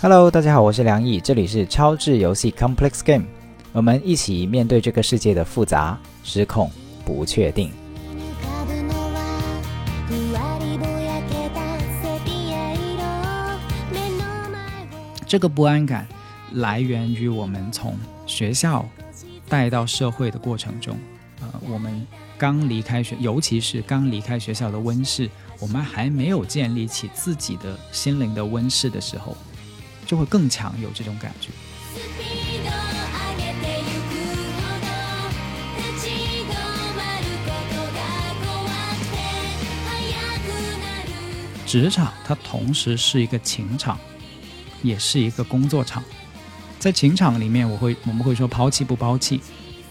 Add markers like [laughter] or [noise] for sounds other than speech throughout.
Hello，大家好，我是梁毅，这里是超智游戏 Complex Game，我们一起面对这个世界的复杂、失控、不确定。浮かぶのはふわりぼやけたセピア色目の前を这个不安感来源于我们从学校带到社会的过程中，呃，我们刚离开学，尤其是刚离开学校的温室，我们还没有建立起自己的心灵的温室的时候， 就会更强有这种感觉。スピード上げてゆくほど立ち止まることが怖くて速くなる职场它同时是一个情场，也是一个工作场。在情场里面，我会我们会说抛弃不抛弃，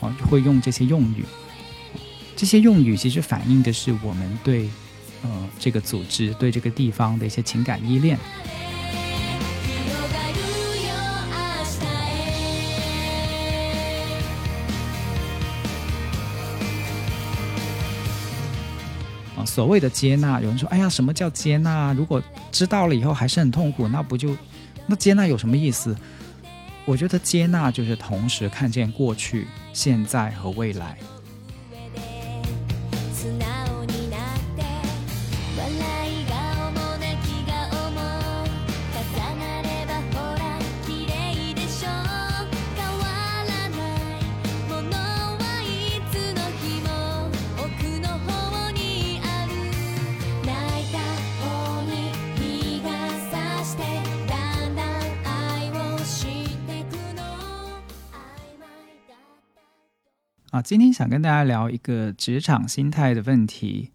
哦，会用这些用语。这些用语其实反映的是我们对呃这个组织、对这个地方的一些情感依恋。 所谓的接纳，有人说，哎呀，什么叫接纳？如果知道了以后还是很痛苦，那不就那接纳有什么意思？我觉得接纳就是同时看见过去、现在和未来。啊，今天想跟大家聊一个职场心态的问题，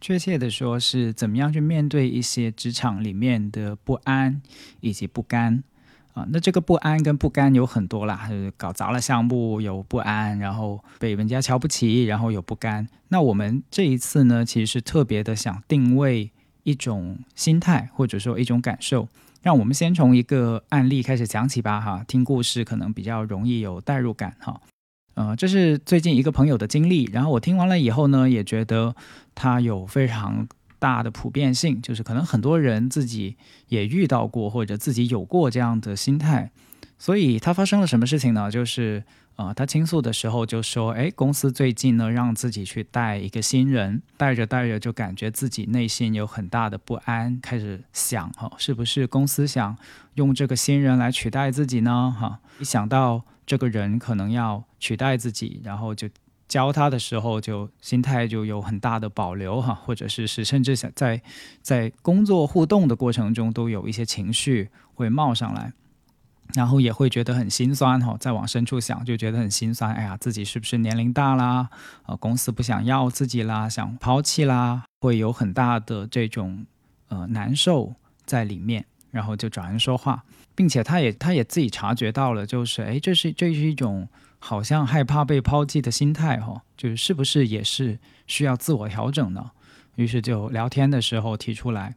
确切的说是怎么样去面对一些职场里面的不安以及不甘啊。那这个不安跟不甘有很多啦，就是搞砸了项目有不安，然后被人家瞧不起，然后有不甘。那我们这一次呢，其实是特别的想定位一种心态，或者说一种感受。让我们先从一个案例开始讲起吧，哈，听故事可能比较容易有代入感，哈。呃，这是最近一个朋友的经历，然后我听完了以后呢，也觉得他有非常大的普遍性，就是可能很多人自己也遇到过，或者自己有过这样的心态。所以他发生了什么事情呢？就是呃，他倾诉的时候就说，哎，公司最近呢让自己去带一个新人，带着带着就感觉自己内心有很大的不安，开始想哈、是不是公司想用这个新人来取代自己呢？哈、一想到这个人可能要取代自己，然后就教他的时候就心态就有很大的保留哈，或者是是甚至想在在工作互动的过程中都有一些情绪会冒上来。然后也会觉得很心酸哈，再往深处想就觉得很心酸。哎呀，自己是不是年龄大啦？呃，公司不想要自己啦，想抛弃啦，会有很大的这种呃难受在里面。然后就找人说话，并且他也他也自己察觉到了，就是哎，这是这是一种好像害怕被抛弃的心态哈，就是是不是也是需要自我调整呢？于是就聊天的时候提出来。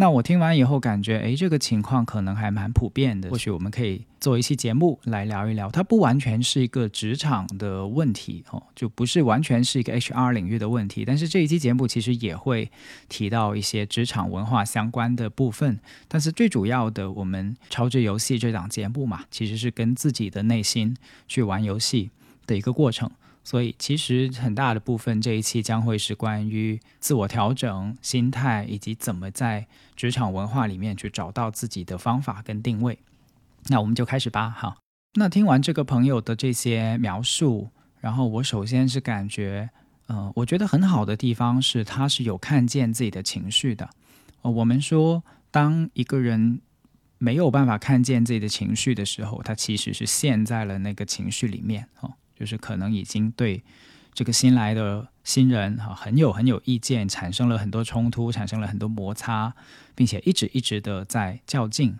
那我听完以后感觉，诶，这个情况可能还蛮普遍的。或许我们可以做一期节目来聊一聊，它不完全是一个职场的问题哦，就不是完全是一个 HR 领域的问题。但是这一期节目其实也会提到一些职场文化相关的部分。但是最主要的，我们超智游戏这档节目嘛，其实是跟自己的内心去玩游戏的一个过程。所以，其实很大的部分这一期将会是关于自我调整、心态，以及怎么在职场文化里面去找到自己的方法跟定位。那我们就开始吧，哈。那听完这个朋友的这些描述，然后我首先是感觉，呃，我觉得很好的地方是他是有看见自己的情绪的。呃，我们说，当一个人没有办法看见自己的情绪的时候，他其实是陷在了那个情绪里面，哦。就是可能已经对这个新来的新人哈很有很有意见，产生了很多冲突，产生了很多摩擦，并且一直一直的在较劲。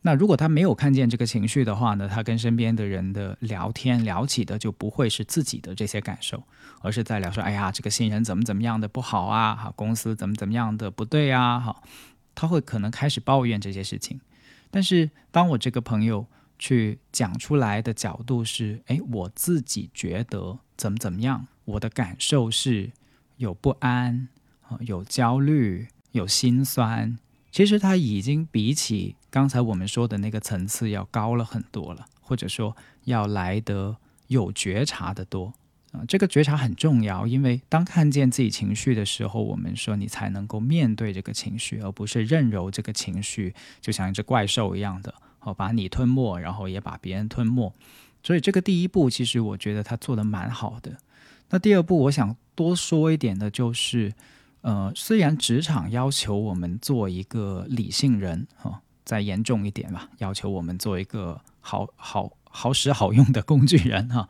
那如果他没有看见这个情绪的话呢，他跟身边的人的聊天聊起的就不会是自己的这些感受，而是在聊说，哎呀，这个新人怎么怎么样的不好啊，哈，公司怎么怎么样的不对啊，哈，他会可能开始抱怨这些事情。但是当我这个朋友。去讲出来的角度是，哎，我自己觉得怎么怎么样，我的感受是有不安啊，有焦虑，有心酸。其实它已经比起刚才我们说的那个层次要高了很多了，或者说要来得有觉察的多。啊，这个觉察很重要，因为当看见自己情绪的时候，我们说你才能够面对这个情绪，而不是任由这个情绪就像一只怪兽一样的，哦，把你吞没，然后也把别人吞没。所以这个第一步，其实我觉得他做的蛮好的。那第二步，我想多说一点的就是，呃，虽然职场要求我们做一个理性人，哈，再严重一点吧，要求我们做一个好好好使好用的工具人，哈。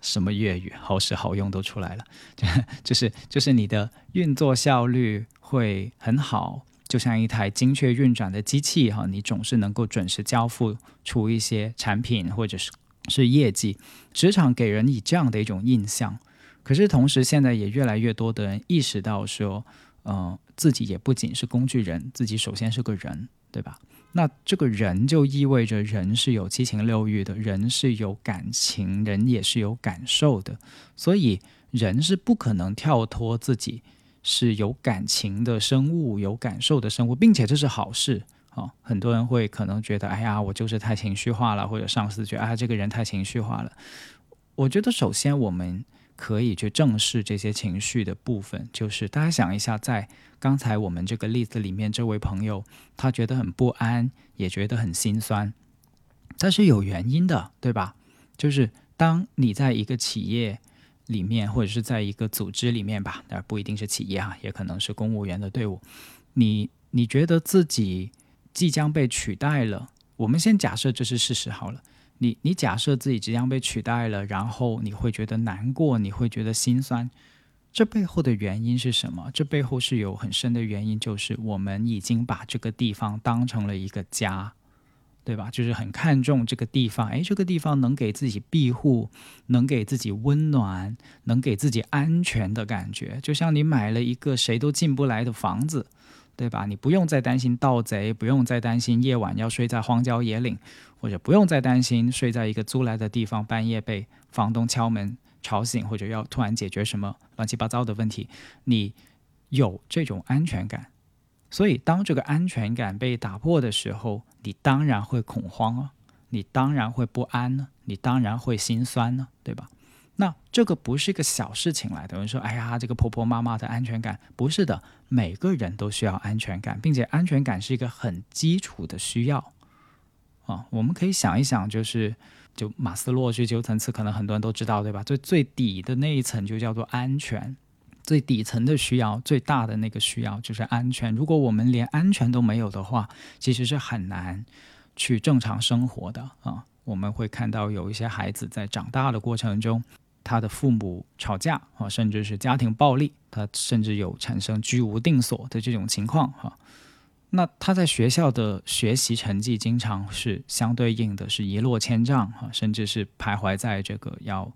什么粤语好使好用都出来了，[laughs] 就是就是你的运作效率会很好，就像一台精确运转的机器哈，你总是能够准时交付出一些产品或者是是业绩。职场给人以这样的一种印象，可是同时现在也越来越多的人意识到说，嗯，自己也不仅是工具人，自己首先是个人，对吧？那这个人就意味着人是有七情六欲的，人是有感情，人也是有感受的，所以人是不可能跳脱自己是有感情的生物，有感受的生物，并且这是好事啊。很多人会可能觉得，哎呀，我就是太情绪化了，或者上司觉得啊，这个人太情绪化了。我觉得首先我们。可以去正视这些情绪的部分，就是大家想一下，在刚才我们这个例子里面，这位朋友他觉得很不安，也觉得很心酸，但是有原因的，对吧？就是当你在一个企业里面，或者是在一个组织里面吧，而不一定是企业啊，也可能是公务员的队伍，你你觉得自己即将被取代了，我们先假设这是事实好了。你你假设自己即将被取代了，然后你会觉得难过，你会觉得心酸，这背后的原因是什么？这背后是有很深的原因，就是我们已经把这个地方当成了一个家，对吧？就是很看重这个地方，诶，这个地方能给自己庇护，能给自己温暖，能给自己安全的感觉，就像你买了一个谁都进不来的房子。对吧？你不用再担心盗贼，不用再担心夜晚要睡在荒郊野岭，或者不用再担心睡在一个租来的地方，半夜被房东敲门吵醒，或者要突然解决什么乱七八糟的问题。你有这种安全感，所以当这个安全感被打破的时候，你当然会恐慌啊，你当然会不安呢，你当然会心酸呢，对吧？那这个不是一个小事情来的。有人说：“哎呀，这个婆婆妈妈的安全感不是的，每个人都需要安全感，并且安全感是一个很基础的需要啊。”我们可以想一想，就是就马斯洛需求层次，可能很多人都知道，对吧？最最底的那一层就叫做安全，最底层的需要，最大的那个需要就是安全。如果我们连安全都没有的话，其实是很难去正常生活的啊。我们会看到有一些孩子在长大的过程中。他的父母吵架啊，甚至是家庭暴力，他甚至有产生居无定所的这种情况哈。那他在学校的学习成绩经常是相对应的是一落千丈哈，甚至是徘徊在这个要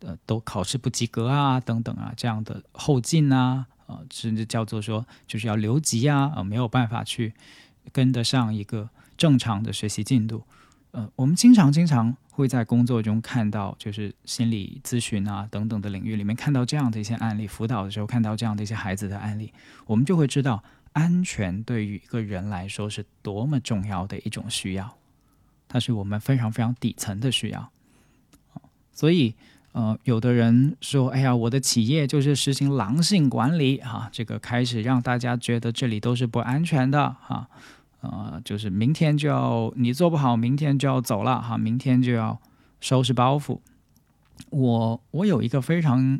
呃都考试不及格啊等等啊这样的后进啊呃，甚至叫做说就是要留级啊呃，没有办法去跟得上一个正常的学习进度。呃，我们经常经常会在工作中看到，就是心理咨询啊等等的领域里面看到这样的一些案例，辅导的时候看到这样的一些孩子的案例，我们就会知道，安全对于一个人来说是多么重要的一种需要，它是我们非常非常底层的需要。所以，呃，有的人说，哎呀，我的企业就是实行狼性管理啊，这个开始让大家觉得这里都是不安全的哈。呃，就是明天就要你做不好，明天就要走了哈，明天就要收拾包袱。我我有一个非常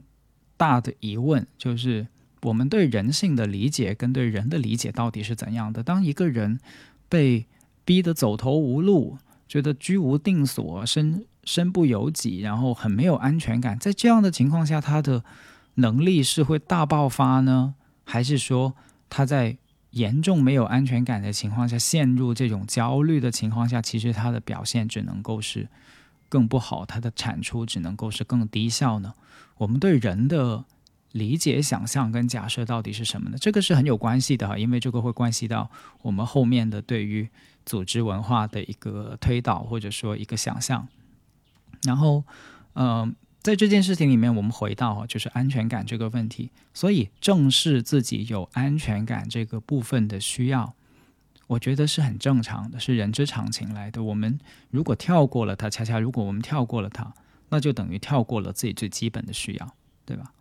大的疑问，就是我们对人性的理解跟对人的理解到底是怎样的？当一个人被逼得走投无路，觉得居无定所、身身不由己，然后很没有安全感，在这样的情况下，他的能力是会大爆发呢，还是说他在？严重没有安全感的情况下，陷入这种焦虑的情况下，其实他的表现只能够是更不好，他的产出只能够是更低效呢。我们对人的理解、想象跟假设到底是什么呢？这个是很有关系的哈，因为这个会关系到我们后面的对于组织文化的一个推导或者说一个想象。然后，嗯，在这件事情里面，我们回到，就是安全感这个问题。所以正视自己有安全感这个部分的需要，我觉得是很正常的，是人之常情来的。我们如果跳过了它，恰恰如果我们跳过了它，那就等于跳过了自己最基本的需要，对吧？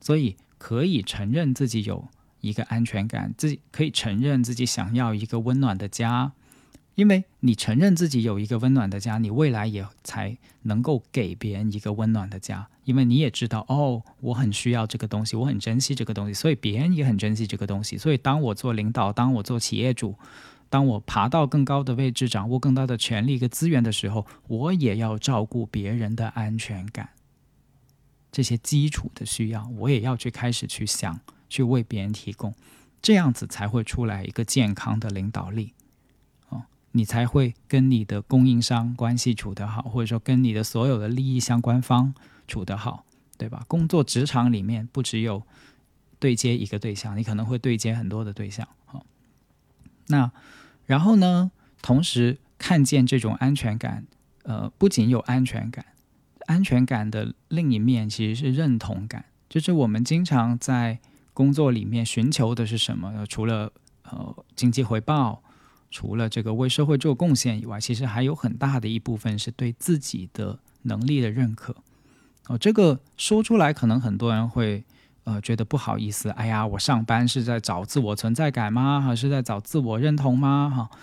所以可以承认自己有一个安全感，自己可以承认自己想要一个温暖的家。因为你承认自己有一个温暖的家，你未来也才能够给别人一个温暖的家。因为你也知道，哦，我很需要这个东西，我很珍惜这个东西，所以别人也很珍惜这个东西。所以，当我做领导，当我做企业主，当我爬到更高的位置，掌握更大的权力跟资源的时候，我也要照顾别人的安全感。这些基础的需要，我也要去开始去想，去为别人提供，这样子才会出来一个健康的领导力。你才会跟你的供应商关系处得好，或者说跟你的所有的利益相关方处得好，对吧？工作职场里面不只有对接一个对象，你可能会对接很多的对象。好，那然后呢？同时看见这种安全感，呃，不仅有安全感，安全感的另一面其实是认同感，就是我们经常在工作里面寻求的是什么？除了呃经济回报。除了这个为社会做贡献以外，其实还有很大的一部分是对自己的能力的认可。哦，这个说出来可能很多人会呃觉得不好意思。哎呀，我上班是在找自我存在感吗？还是在找自我认同吗？哈，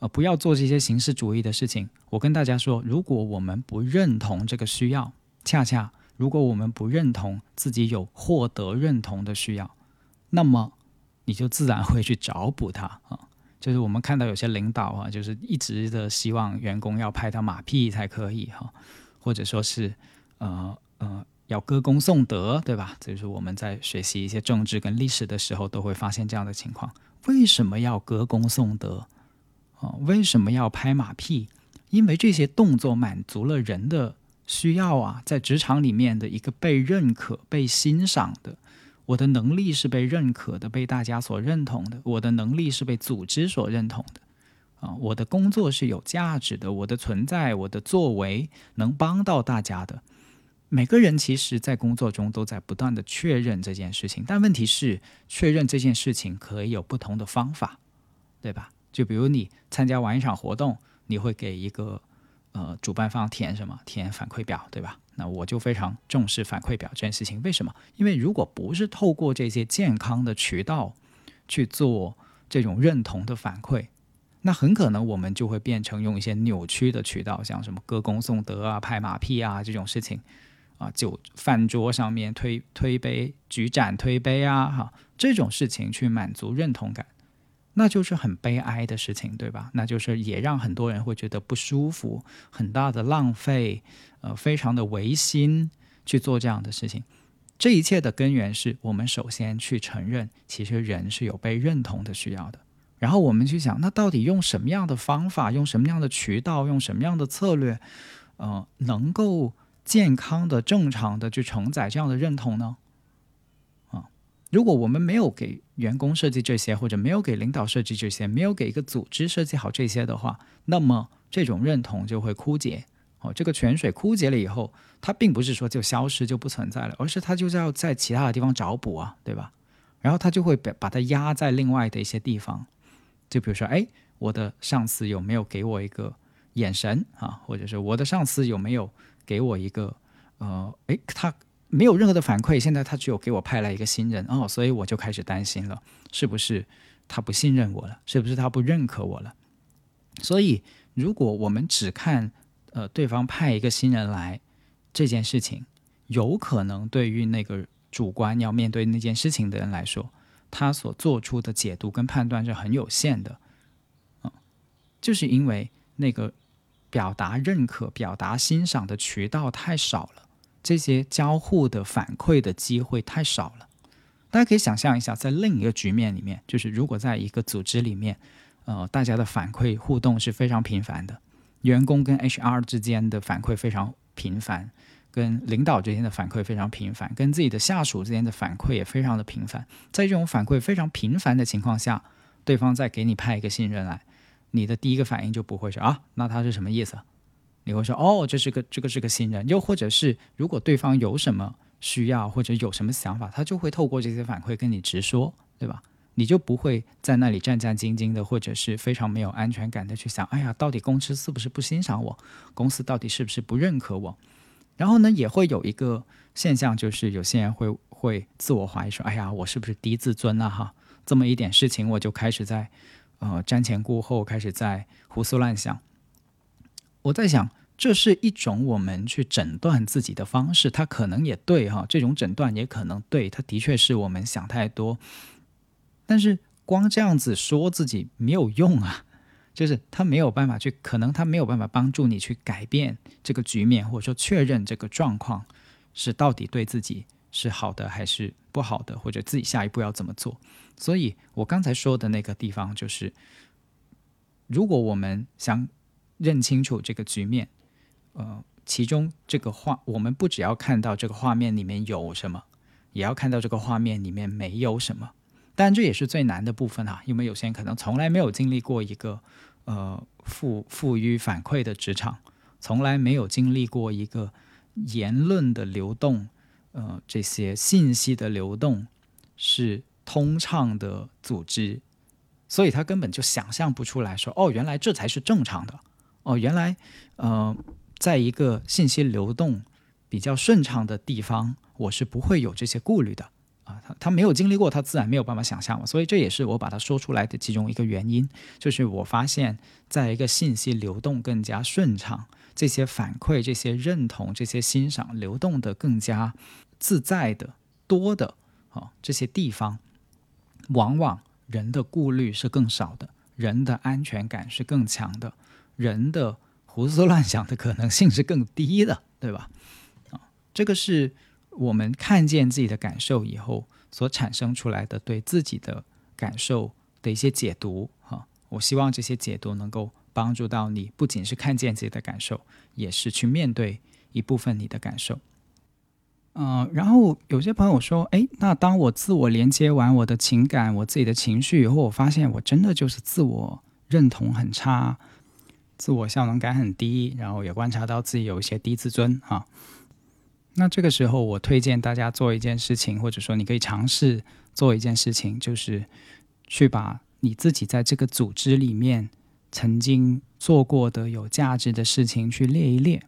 呃，不要做这些形式主义的事情。我跟大家说，如果我们不认同这个需要，恰恰如果我们不认同自己有获得认同的需要，那么你就自然会去找补它啊。就是我们看到有些领导啊，就是一直的希望员工要拍他马屁才可以哈，或者说是呃呃要歌功颂德，对吧？就是我们在学习一些政治跟历史的时候，都会发现这样的情况。为什么要歌功颂德啊？为什么要拍马屁？因为这些动作满足了人的需要啊，在职场里面的一个被认可、被欣赏的。我的能力是被认可的，被大家所认同的。我的能力是被组织所认同的，啊，我的工作是有价值的，我的存在，我的作为能帮到大家的。每个人其实，在工作中都在不断的确认这件事情，但问题是，确认这件事情可以有不同的方法，对吧？就比如你参加完一场活动，你会给一个呃主办方填什么？填反馈表，对吧？那我就非常重视反馈表这件事情。为什么？因为如果不是透过这些健康的渠道去做这种认同的反馈，那很可能我们就会变成用一些扭曲的渠道，像什么歌功颂德啊、拍马屁啊这种事情啊，就饭桌上面推推杯举盏推杯啊，哈，这种事情去满足认同感，那就是很悲哀的事情，对吧？那就是也让很多人会觉得不舒服，很大的浪费。呃，非常的违心去做这样的事情，这一切的根源是我们首先去承认，其实人是有被认同的需要的。然后我们去想，那到底用什么样的方法，用什么样的渠道，用什么样的策略，呃，能够健康的、正常的去承载这样的认同呢？如果我们没有给员工设计这些，或者没有给领导设计这些，没有给一个组织设计好这些的话，那么这种认同就会枯竭。哦，这个泉水枯竭了以后，它并不是说就消失就不存在了，而是它就要在其他的地方找补啊，对吧？然后它就会把把它压在另外的一些地方，就比如说，哎，我的上司有没有给我一个眼神啊？或者是我的上司有没有给我一个呃，哎，他没有任何的反馈，现在他只有给我派来一个新人哦，所以我就开始担心了，是不是他不信任我了？是不是他不认可我了？所以，如果我们只看。呃，对方派一个新人来，这件事情有可能对于那个主观要面对那件事情的人来说，他所做出的解读跟判断是很有限的。嗯，就是因为那个表达认可、表达欣赏的渠道太少了，这些交互的反馈的机会太少了。大家可以想象一下，在另一个局面里面，就是如果在一个组织里面，呃，大家的反馈互动是非常频繁的。员工跟 HR 之间的反馈非常频繁，跟领导之间的反馈非常频繁，跟自己的下属之间的反馈也非常的频繁。在这种反馈非常频繁的情况下，对方再给你派一个新人来，你的第一个反应就不会是啊，那他是什么意思？你会说哦，这是个这个是个新人，又或者是如果对方有什么需要或者有什么想法，他就会透过这些反馈跟你直说，对吧？你就不会在那里战战兢兢的，或者是非常没有安全感的去想，哎呀，到底公司是不是不欣赏我？公司到底是不是不认可我？然后呢，也会有一个现象，就是有些人会会自我怀疑说，哎呀，我是不是低自尊了哈？这么一点事情，我就开始在呃瞻前顾后，开始在胡思乱想。我在想，这是一种我们去诊断自己的方式，它可能也对哈，这种诊断也可能对，它的确是我们想太多。但是光这样子说自己没有用啊，就是他没有办法去，可能他没有办法帮助你去改变这个局面，或者说确认这个状况是到底对自己是好的还是不好的，或者自己下一步要怎么做。所以我刚才说的那个地方，就是如果我们想认清楚这个局面，呃，其中这个画，我们不只要看到这个画面里面有什么，也要看到这个画面里面没有什么。但这也是最难的部分啊，因为有些人可能从来没有经历过一个呃富富于反馈的职场，从来没有经历过一个言论的流动，呃，这些信息的流动是通畅的组织，所以他根本就想象不出来说，哦，原来这才是正常的，哦，原来呃，在一个信息流动比较顺畅的地方，我是不会有这些顾虑的啊。他他没有经历过，他自然没有办法想象嘛，所以这也是我把它说出来的其中一个原因，就是我发现，在一个信息流动更加顺畅，这些反馈、这些认同、这些欣赏流动的更加自在的多的啊这些地方，往往人的顾虑是更少的，人的安全感是更强的，人的胡思乱想的可能性是更低的，对吧？啊，这个是。我们看见自己的感受以后，所产生出来的对自己的感受的一些解读，哈，我希望这些解读能够帮助到你，不仅是看见自己的感受，也是去面对一部分你的感受。嗯，然后有些朋友说，哎，那当我自我连接完我的情感、我自己的情绪以后，我发现我真的就是自我认同很差，自我效能感很低，然后也观察到自己有一些低自尊，啊。那这个时候，我推荐大家做一件事情，或者说你可以尝试做一件事情，就是去把你自己在这个组织里面曾经做过的有价值的事情去列一列。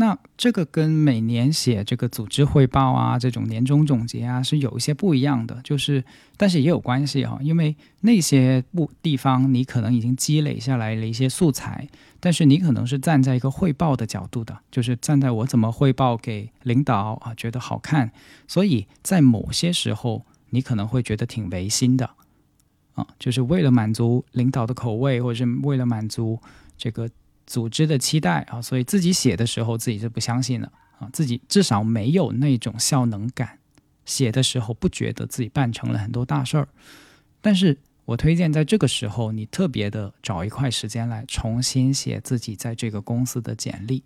那这个跟每年写这个组织汇报啊，这种年终总结啊，是有一些不一样的。就是，但是也有关系哈，因为那些不地方你可能已经积累下来了一些素材，但是你可能是站在一个汇报的角度的，就是站在我怎么汇报给领导啊，觉得好看，所以在某些时候你可能会觉得挺违心的啊，就是为了满足领导的口味，或者是为了满足这个。[laughs] 组织的期待啊，所以自己写的时候自己是不相信的啊，自己至少没有那种效能感，写的时候不觉得自己办成了很多大事儿。但是我推荐在这个时候，你特别的找一块时间来重新写自己在这个公司的简历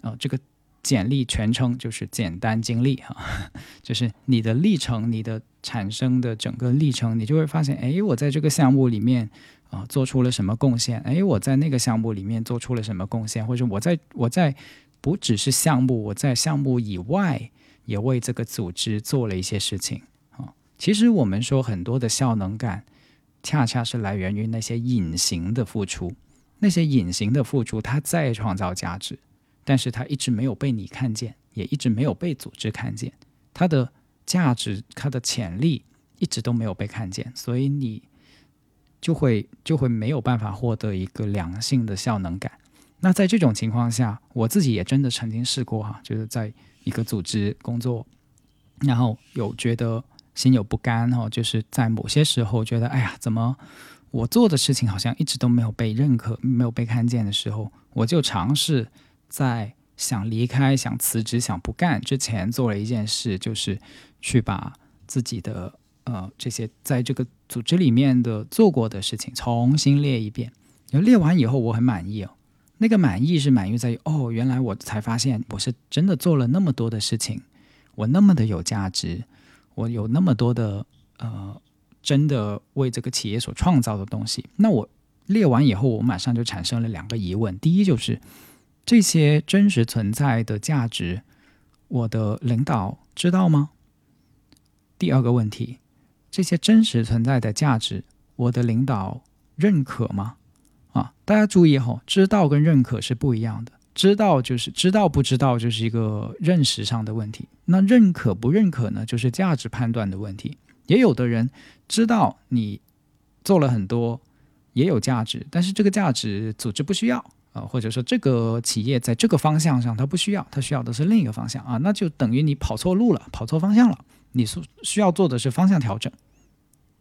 啊，这个简历全称就是简单经历哈，[laughs] 就是你的历程，你的产生的整个历程，你就会发现，哎，我在这个项目里面。啊，做出了什么贡献？哎，我在那个项目里面做出了什么贡献？或者我在我在不只是项目，我在项目以外也为这个组织做了一些事情啊。其实我们说很多的效能感，恰恰是来源于那些隐形的付出。那些隐形的付出，它在创造价值，但是它一直没有被你看见，也一直没有被组织看见。它的价值，它的潜力一直都没有被看见，所以你。就会就会没有办法获得一个良性的效能感。那在这种情况下，我自己也真的曾经试过哈，就是在一个组织工作，然后有觉得心有不甘哈，就是在某些时候觉得，哎呀，怎么我做的事情好像一直都没有被认可、没有被看见的时候，我就尝试在想离开、想辞职、想不干之前做了一件事，就是去把自己的。呃，这些在这个组织里面的做过的事情重新列一遍，然后列完以后我很满意哦。那个满意是满意在于哦，原来我才发现我是真的做了那么多的事情，我那么的有价值，我有那么多的呃，真的为这个企业所创造的东西。那我列完以后，我马上就产生了两个疑问：第一就是这些真实存在的价值，我的领导知道吗？第二个问题，这些真实存在的价值，我的领导认可吗？啊，大家注意哈，知道跟认可是不一样的。知道就是知道，不知道就是一个认识上的问题。那认可不认可呢？就是价值判断的问题。也有的人知道你做了很多，也有价值，但是这个价值组织不需要啊，或者说这个企业在这个方向上它不需要，它需要的是另一个方向啊，那就等于你跑错路了，跑错方向了。你所需要做的是方向调整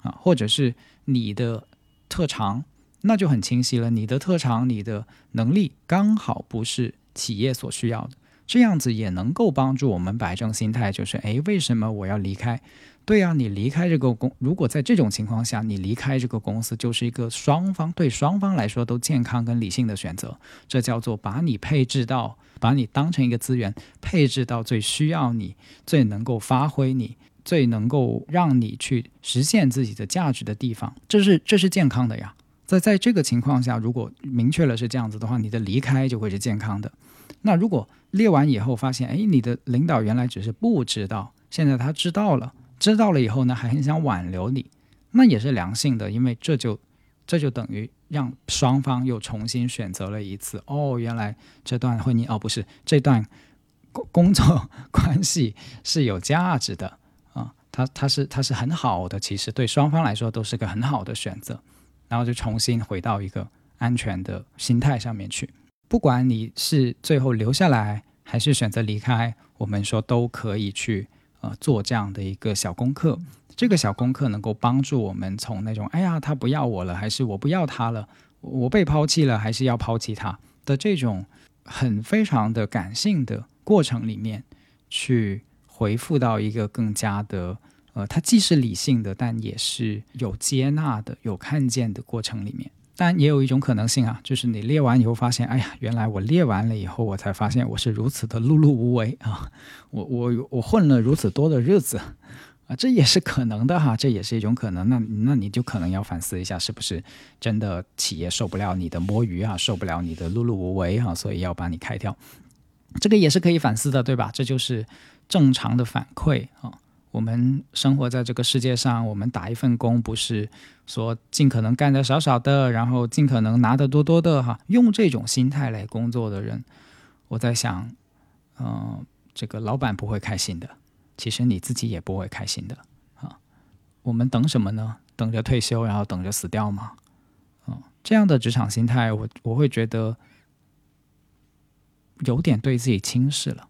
啊，或者是你的特长。那就很清晰了，你的特长、你的能力刚好不是企业所需要的，这样子也能够帮助我们摆正心态，就是诶，为什么我要离开？对呀，你离开这个公，如果在这种情况下，你离开这个公司，就是一个双方对双方来说都健康跟理性的选择，这叫做把你配置到，把你当成一个资源，配置到最需要你、最能够发挥你、最能够让你去实现自己的价值的地方，这是这是健康的呀。在在这个情况下，如果明确了是这样子的话，你的离开就会是健康的。那如果列完以后发现，哎，你的领导原来只是不知道，现在他知道了，知道了以后呢，还很想挽留你，那也是良性的，因为这就这就等于让双方又重新选择了一次。哦，原来这段婚姻哦，不是这段工工作关系是有价值的啊，它它是它是很好的，其实对双方来说都是个很好的选择。然后就重新回到一个安全的心态上面去。不管你是最后留下来还是选择离开，我们说都可以去呃做这样的一个小功课。这个小功课能够帮助我们从那种“哎呀，他不要我了”还是“我不要他了”，我被抛弃了还是要抛弃他的这种很非常的感性的过程里面，去回复到一个更加的。呃，它既是理性的，但也是有接纳的、有看见的过程里面。但也有一种可能性啊，就是你列完以后发现，哎呀，原来我列完了以后，我才发现我是如此的碌碌无为啊！我我我混了如此多的日子啊，这也是可能的哈，这也是一种可能。那那你就可能要反思一下，是不是真的企业受不了你的摸鱼啊，受不了你的碌碌无为哈，所以要把你开掉。这个也是可以反思的，对吧？这就是正常的反馈啊。我们生活在这个世界上，我们打一份工，不是说尽可能干的少少的，然后尽可能拿的多多的哈。用这种心态来工作的人，我在想，嗯，这个老板不会开心的，其实你自己也不会开心的啊。我们等什么呢？等着退休，然后等着死掉吗？嗯，这样的职场心态，我我会觉得有点对自己轻视了。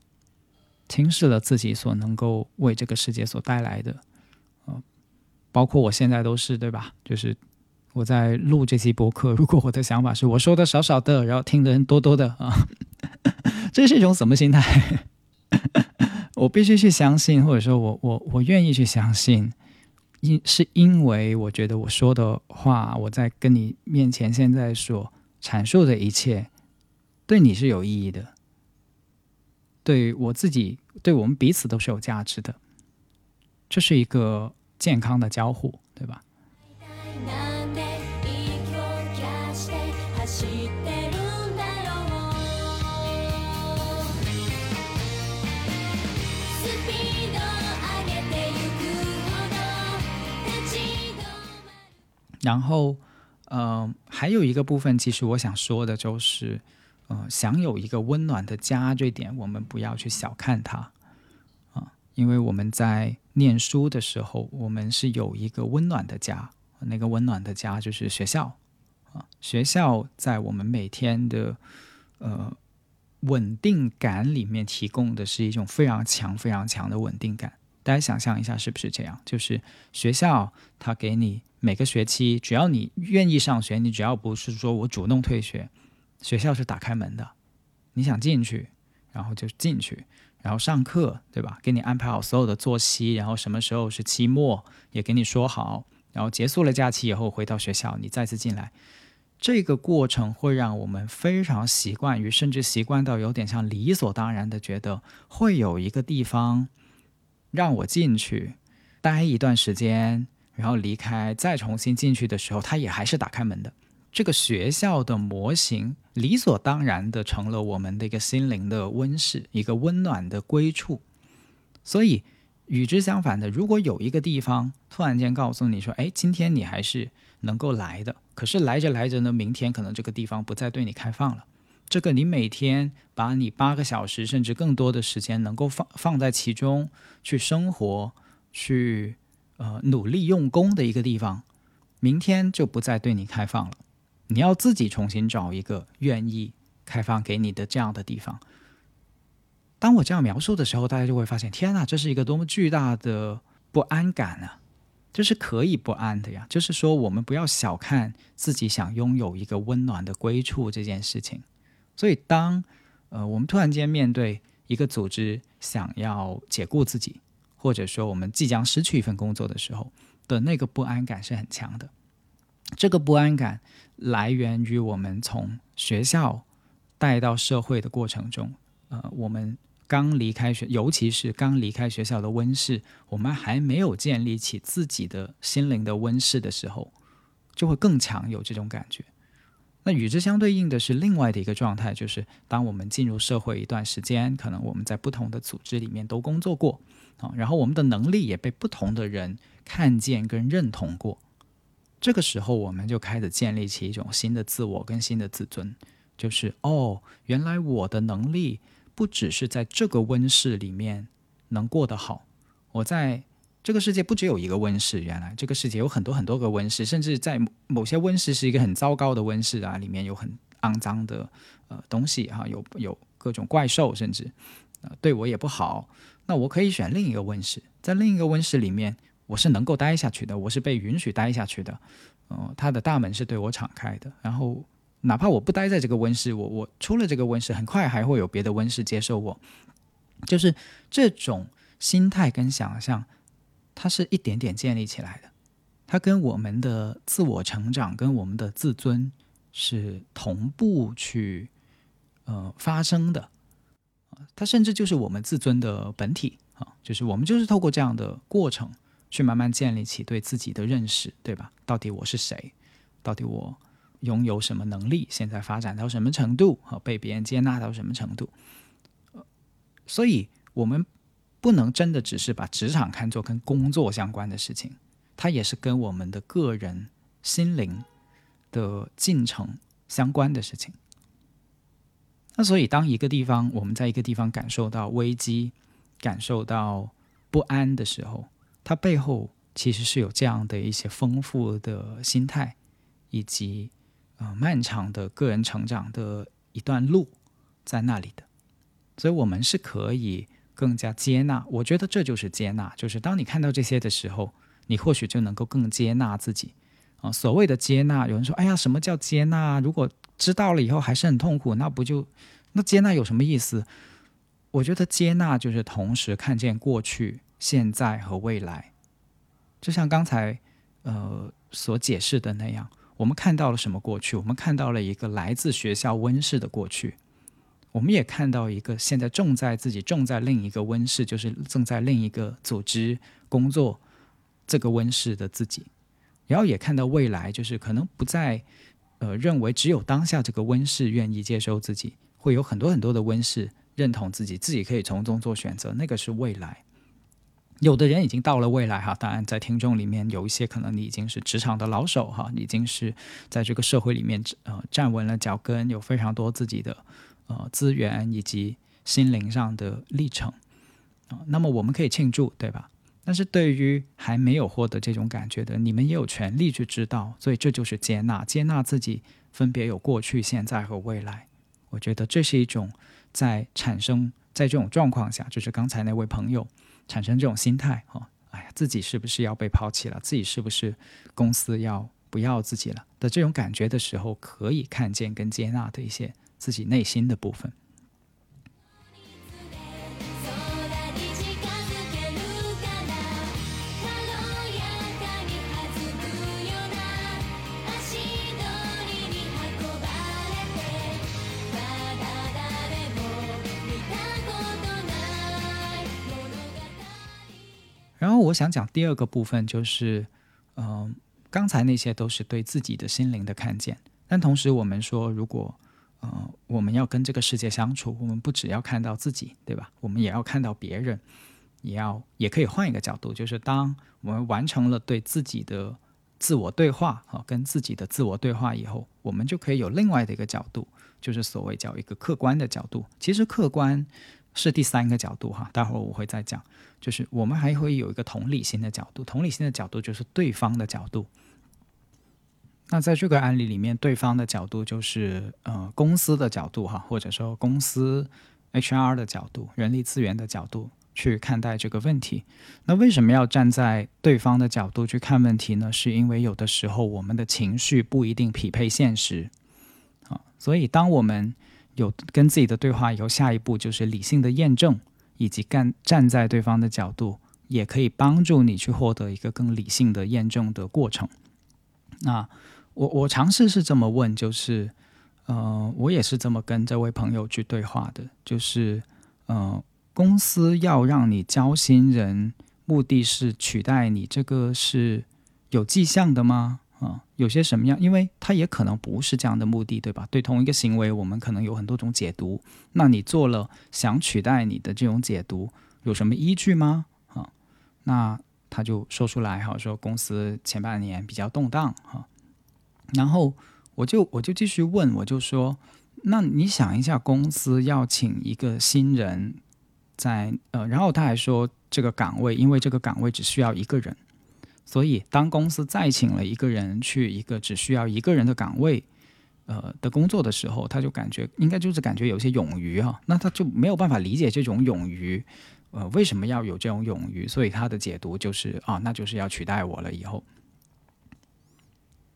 轻视了自己所能够为这个世界所带来的，呃，包括我现在都是对吧？就是我在录这期播客，如果我的想法是我说的少少的，然后听的人多多的啊，[laughs] 这是一种什么心态？[laughs] 我必须去相信，或者说我我我愿意去相信，因是因为我觉得我说的话，我在跟你面前现在所阐述的一切，对你是有意义的。对我自己，对我们彼此都是有价值的，这是一个健康的交互，对吧？然后，嗯，还有一个部分，其实我想说的就是。呃，想有一个温暖的家，这点我们不要去小看它啊，因为我们在念书的时候，我们是有一个温暖的家，那个温暖的家就是学校啊。学校在我们每天的呃稳定感里面提供的是一种非常强、非常强的稳定感。大家想象一下，是不是这样？就是学校它给你每个学期，只要你愿意上学，你只要不是说我主动退学。学校是打开门的，你想进去，然后就进去，然后上课，对吧？给你安排好所有的作息，然后什么时候是期末也给你说好，然后结束了假期以后回到学校，你再次进来，这个过程会让我们非常习惯于，甚至习惯到有点像理所当然的觉得会有一个地方让我进去待一段时间，然后离开，再重新进去的时候，它也还是打开门的。这个学校的模型理所当然的成了我们的一个心灵的温室，一个温暖的归处。所以与之相反的，如果有一个地方突然间告诉你说：“哎，今天你还是能够来的。”可是来着来着呢，明天可能这个地方不再对你开放了。这个你每天把你八个小时甚至更多的时间能够放放在其中去生活、去呃努力用功的一个地方，明天就不再对你开放了。你要自己重新找一个愿意开放给你的这样的地方。当我这样描述的时候，大家就会发现：天哪，这是一个多么巨大的不安感啊！这是可以不安的呀。就是说，我们不要小看自己想拥有一个温暖的归处这件事情。所以，当呃我们突然间面对一个组织想要解雇自己，或者说我们即将失去一份工作的时候的那个不安感是很强的。这个不安感。来源于我们从学校带到社会的过程中，呃，我们刚离开学，尤其是刚离开学校的温室，我们还没有建立起自己的心灵的温室的时候，就会更强有这种感觉。那与之相对应的是另外的一个状态，就是当我们进入社会一段时间，可能我们在不同的组织里面都工作过啊，然后我们的能力也被不同的人看见跟认同过。这个时候，我们就开始建立起一种新的自我跟新的自尊，就是哦，原来我的能力不只是在这个温室里面能过得好，我在这个世界不只有一个温室，原来这个世界有很多很多个温室，甚至在某些温室是一个很糟糕的温室啊，里面有很肮脏的呃东西哈，有有各种怪兽，甚至呃对我也不好，那我可以选另一个温室，在另一个温室里面。我是能够待下去的，我是被允许待下去的，呃，他的大门是对我敞开的。然后，哪怕我不待在这个温室，我我出了这个温室，很快还会有别的温室接受我。就是这种心态跟想象，它是一点点建立起来的，它跟我们的自我成长、跟我们的自尊是同步去呃发生的。它甚至就是我们自尊的本体啊，就是我们就是透过这样的过程。去慢慢建立起对自己的认识，对吧？到底我是谁？到底我拥有什么能力？现在发展到什么程度？和被别人接纳到什么程度？所以，我们不能真的只是把职场看作跟工作相关的事情，它也是跟我们的个人心灵的进程相关的事情。那所以，当一个地方我们在一个地方感受到危机、感受到不安的时候，它背后其实是有这样的一些丰富的心态，以及呃漫长的个人成长的一段路在那里的，所以我们是可以更加接纳。我觉得这就是接纳，就是当你看到这些的时候，你或许就能够更接纳自己啊。所谓的接纳，有人说：“哎呀，什么叫接纳？如果知道了以后还是很痛苦，那不就那接纳有什么意思？”我觉得接纳就是同时看见过去。现在和未来，就像刚才呃所解释的那样，我们看到了什么过去？我们看到了一个来自学校温室的过去，我们也看到一个现在正在自己正在另一个温室，就是正在另一个组织工作这个温室的自己，然后也看到未来，就是可能不再呃认为只有当下这个温室愿意接收自己，会有很多很多的温室认同自己，自己可以从中做选择，那个是未来。有的人已经到了未来哈，当然在听众里面有一些可能你已经是职场的老手哈，已经是在这个社会里面呃站稳了脚跟，有非常多自己的呃资源以及心灵上的历程啊。那么我们可以庆祝，对吧？但是对于还没有获得这种感觉的，你们也有权利去知道，所以这就是接纳，接纳自己分别有过去、现在和未来。我觉得这是一种在产生在这种状况下，就是刚才那位朋友。产生这种心态，哦，哎呀，自己是不是要被抛弃了？自己是不是公司要不要自己了的这种感觉的时候，可以看见跟接纳的一些自己内心的部分。然后我想讲第二个部分，就是，嗯，刚才那些都是对自己的心灵的看见。但同时，我们说，如果呃我们要跟这个世界相处，我们不只要看到自己，对吧？我们也要看到别人，也要也可以换一个角度，就是当我们完成了对自己的自我对话啊，跟自己的自我对话以后，我们就可以有另外的一个角度，就是所谓叫一个客观的角度。其实客观是第三个角度哈，待会儿我会再讲。就是我们还会有一个同理心的角度，同理心的角度就是对方的角度。那在这个案例里面，对方的角度就是呃公司的角度哈，或者说公司 HR 的角度、人力资源的角度去看待这个问题。那为什么要站在对方的角度去看问题呢？是因为有的时候我们的情绪不一定匹配现实啊，所以当我们有跟自己的对话以后，下一步就是理性的验证，以及干站在对方的角度，也可以帮助你去获得一个更理性的验证的过程。那我我尝试是这么问，就是，呃，我也是这么跟这位朋友去对话的，就是，呃，公司要让你教新人，目的是取代你，这个是有迹象的吗？啊，有些什么样？因为他也可能不是这样的目的，对吧？对同一个行为，我们可能有很多种解读。那你做了想取代你的这种解读，有什么依据吗？啊，那他就说出来哈，说公司前半年比较动荡哈。然后我就我就继续问，我就说，那你想一下，公司要请一个新人，在呃，然后他还说这个岗位，因为这个岗位只需要一个人，所以当公司再请了一个人去一个只需要一个人的岗位，呃的工作的时候，他就感觉应该就是感觉有些冗余啊，那他就没有办法理解这种冗余，呃，为什么要有这种冗余？所以他的解读就是啊，那就是要取代我了以后。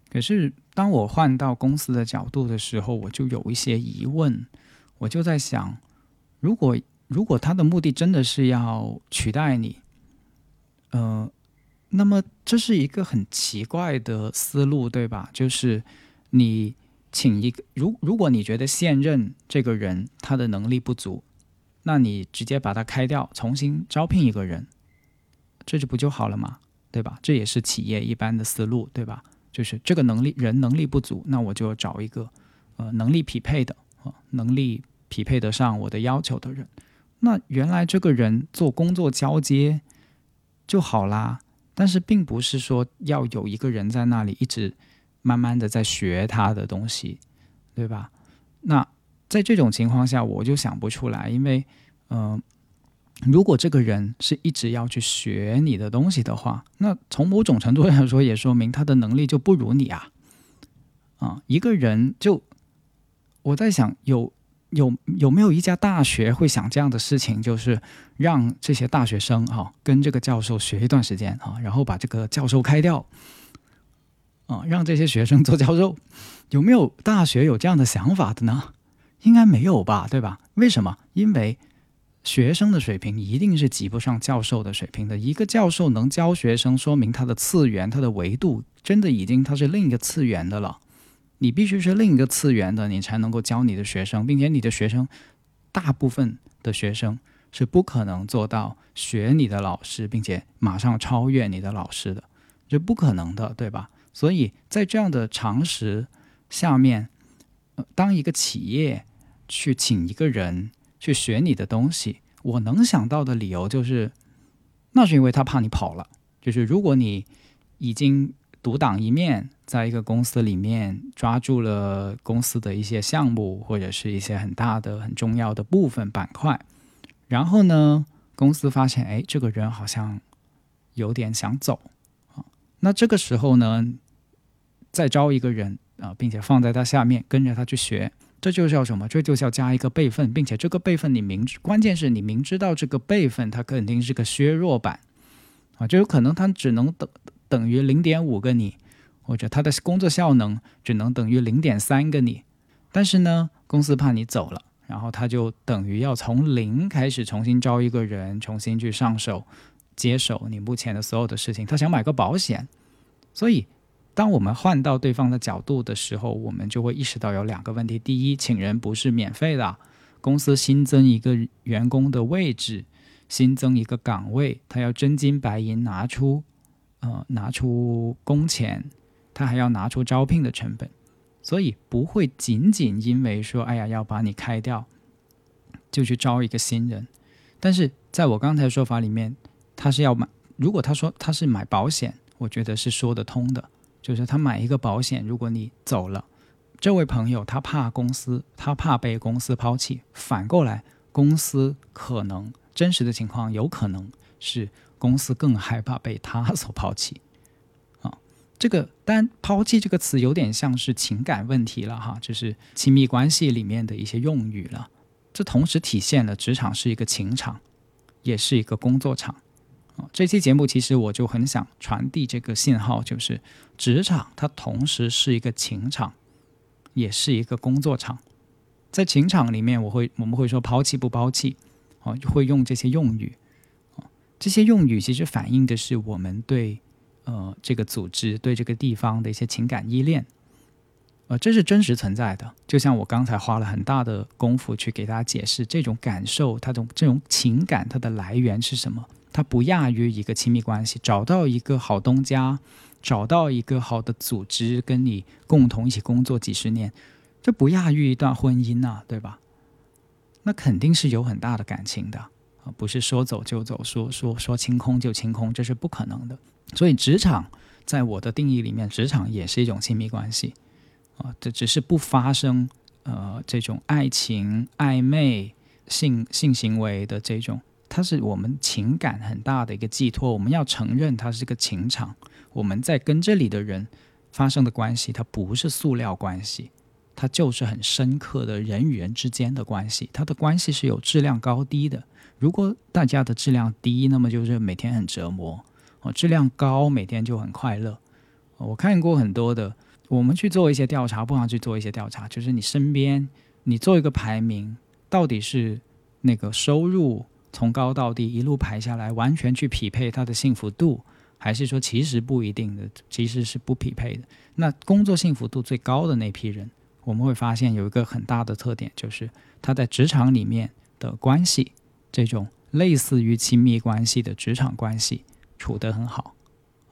可是，当我换到公司的角度的时候，我就有一些疑问。我就在想，如果如果他的目的真的是要取代你，呃，那么这是一个很奇怪的思路，对吧？就是你请一个，如如果你觉得现任这个人他的能力不足，那你直接把他开掉，重新招聘一个人，这就不就好了嘛，对吧？这也是企业一般的思路，对吧？就是这个能力人能力不足，那我就找一个呃能力匹配的啊，能力匹配得上我的要求的人。那原来这个人做工作交接就好啦，但是并不是说要有一个人在那里一直慢慢的在学他的东西，对吧？那在这种情况下，我就想不出来，因为嗯。如果这个人是一直要去学你的东西的话，那从某种程度上说，也说明他的能力就不如你啊。啊，一个人就我在想，有有有没有一家大学会想这样的事情，就是让这些大学生哈跟这个教授学一段时间啊，然后把这个教授开掉，啊，让这些学生做教授，有没有大学有这样的想法的呢？应该没有吧，对吧？为什么？因为。学生的水平一定是及不上教授的水平的。一个教授能教学生，说明他的次元、他的维度真的已经他是另一个次元的了。你必须是另一个次元的，你才能够教你的学生，并且你的学生大部分的学生是不可能做到学你的老师，并且马上超越你的老师的，这不可能的，对吧？所以在这样的常识下面，当一个企业去请一个人。去学你的东西，我能想到的理由就是，那是因为他怕你跑了。就是如果你已经独当一面，在一个公司里面抓住了公司的一些项目或者是一些很大的、很重要的部分板块，然后呢，公司发现，哎，这个人好像有点想走啊，那这个时候呢，再招一个人啊，并且放在他下面，跟着他去学。这就叫什么？这就叫加一个备份，并且这个备份你明，关键是你明知道这个备份它肯定是个削弱版啊，就有可能他只能等等于零点五个你，或者它的工作效能只能等于零点三个你。但是呢，公司怕你走了，然后他就等于要从零开始重新招一个人，重新去上手接手你目前的所有的事情。他想买个保险，所以。当我们换到对方的角度的时候，我们就会意识到有两个问题：第一，请人不是免费的，公司新增一个员工的位置，新增一个岗位，他要真金白银拿出，呃，拿出工钱，他还要拿出招聘的成本，所以不会仅仅因为说，哎呀要把你开掉，就去招一个新人。但是在我刚才说法里面，他是要买，如果他说他是买保险，我觉得是说得通的，就是他买一个保险，如果你走了，这位朋友他怕公司，他怕被公司抛弃，反过来，公司可能真实的情况有可能是公司更害怕被他所抛弃。啊这个，但“抛弃”这个词有点像是情感问题了哈，就是亲密关系里面的一些用语了。这同时体现了职场是一个情场，也是一个工作场。啊，这期节目其实我就很想传递这个信号，就是职场它同时是一个情场，也是一个工作场。在情场里面，我会我们会说抛弃不抛弃，啊，会用这些用语。这些用语其实反映的是我们对。呃，这个组织对这个地方的一些情感依恋，呃，这是真实存在的。就像我刚才花了很大的功夫去给大家解释，这种感受，它的这种情感，它的来源是什么？它不亚于一个亲密关系。找到一个好东家，找到一个好的组织，跟你共同一起工作几十年，这不亚于一段婚姻呐，对吧？那肯定是有很大的感情的不是说走就走，说说说清空就清空，这是不可能的。所以，职场在我的定义里面，职场也是一种亲密关系啊，这只是不发生呃这种爱情、暧昧、性性行为的这种，它是我们情感很大的一个寄托。我们要承认它是个情场，我们在跟这里的人发生的关系，它不是塑料关系，它就是很深刻的人与人之间的关系。它的关系是有质量高低的。如果大家的质量低，那么就是每天很折磨。哦，质量高，每天就很快乐。我看过很多的，我们去做一些调查，不妨去做一些调查，就是你身边，你做一个排名，到底是那个收入从高到低一路排下来，完全去匹配他的幸福度，还是说其实不一定的，其实是不匹配的？那工作幸福度最高的那批人，我们会发现有一个很大的特点，就是他在职场里面的关系，这种类似于亲密关系的职场关系。处得很好，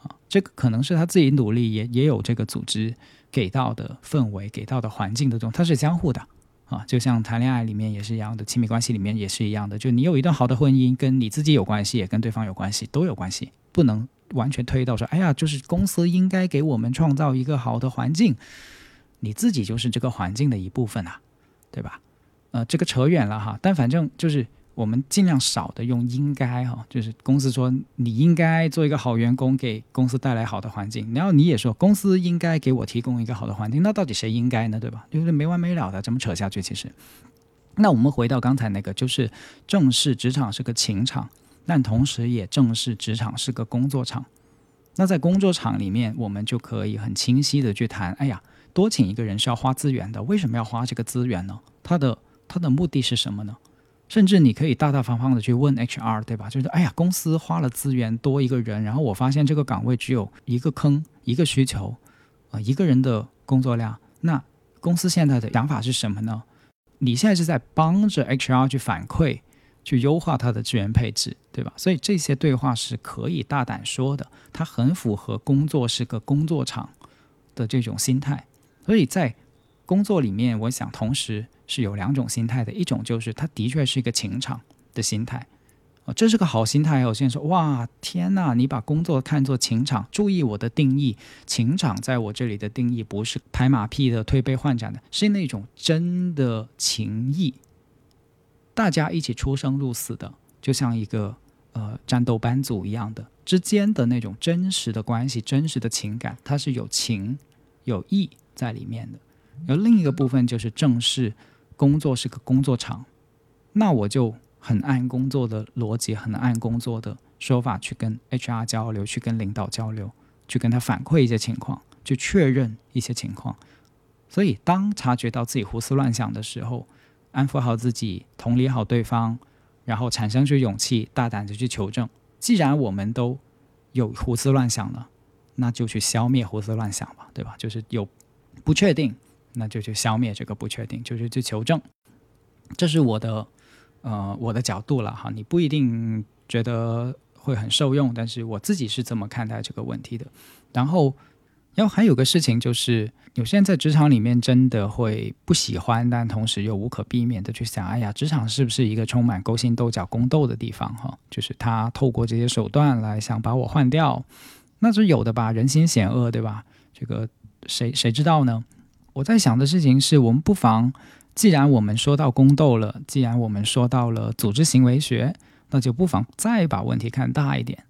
啊，这个可能是他自己努力，也也有这个组织给到的氛围、给到的环境的这种，它是相互的，啊，就像谈恋爱里面也是一样的，亲密关系里面也是一样的，就你有一段好的婚姻，跟你自己有关系，也跟对方有关系，都有关系，不能完全推到说，哎呀，就是公司应该给我们创造一个好的环境，你自己就是这个环境的一部分啊，对吧？呃，这个扯远了哈，但反正就是。我们尽量少的用应该哈，就是公司说你应该做一个好员工，给公司带来好的环境。然后你也说公司应该给我提供一个好的环境，那到底谁应该呢？对吧？就是没完没了的，怎么扯下去？其实，那我们回到刚才那个，就是正式职场是个情场，但同时也正式职场是个工作场。那在工作场里面，我们就可以很清晰的去谈：哎呀，多请一个人是要花资源的，为什么要花这个资源呢？它的它的目的是什么呢？甚至你可以大大方方的去问 HR，对吧？就是哎呀，公司花了资源多一个人，然后我发现这个岗位只有一个坑，一个需求，啊，一个人的工作量。那公司现在的想法是什么呢？你现在是在帮着 HR 去反馈，去优化它的资源配置，对吧？所以这些对话是可以大胆说的，它很符合工作是个工作场的这种心态。所以在工作里面，我想同时。是有两种心态的，一种就是他的确是一个情场的心态，哦，这是个好心态。有些人说，哇，天哪，你把工作看作情场，注意我的定义，情场在我这里的定义不是拍马屁的、推杯换盏的，是那种真的情谊，大家一起出生入死的，就像一个呃战斗班组一样的之间的那种真实的关系、真实的情感，它是有情有义在里面的。而另一个部分就是正式。工作是个工作场，那我就很按工作的逻辑，很按工作的说法去跟 HR 交流，去跟领导交流，去跟他反馈一些情况，去确认一些情况。所以，当察觉到自己胡思乱想的时候，安抚好自己，同理好对方，然后产生出勇气，大胆的去求证。既然我们都有胡思乱想了，那就去消灭胡思乱想吧，对吧？就是有不确定。那就去消灭这个不确定，就是去求证，这是我的呃我的角度了哈。你不一定觉得会很受用，但是我自己是这么看待这个问题的。然后然后还有个事情就是，有些人在职场里面真的会不喜欢，但同时又无可避免的去想，哎呀，职场是不是一个充满勾心斗角、宫斗的地方？哈，就是他透过这些手段来想把我换掉，那是有的吧？人心险恶，对吧？这个谁谁知道呢？我在想的事情是我们不妨，既然我们说到宫斗了，既然我们说到了组织行为学，那就不妨再把问题看大一点。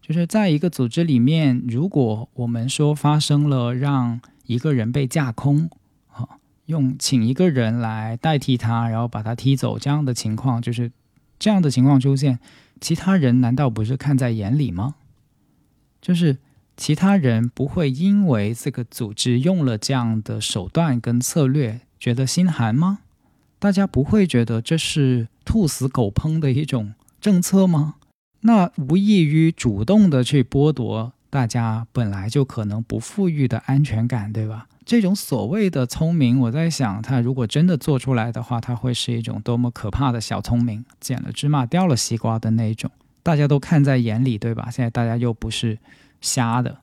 就是在一个组织里面，如果我们说发生了让一个人被架空，啊，用请一个人来代替他，然后把他踢走这样的情况，就是这样的情况出现，其他人难道不是看在眼里吗？就是其他人不会因为这个组织用了这样的手段跟策略觉得心寒吗？大家不会觉得这是兔死狗烹的一种政策吗？那无异于主动的去剥夺大家本来就可能不富裕的安全感，对吧？这种所谓的聪明，我在想，他如果真的做出来的话，他会是一种多么可怕的小聪明，捡了芝麻掉了西瓜的那种，大家都看在眼里，对吧？现在大家又不是瞎的，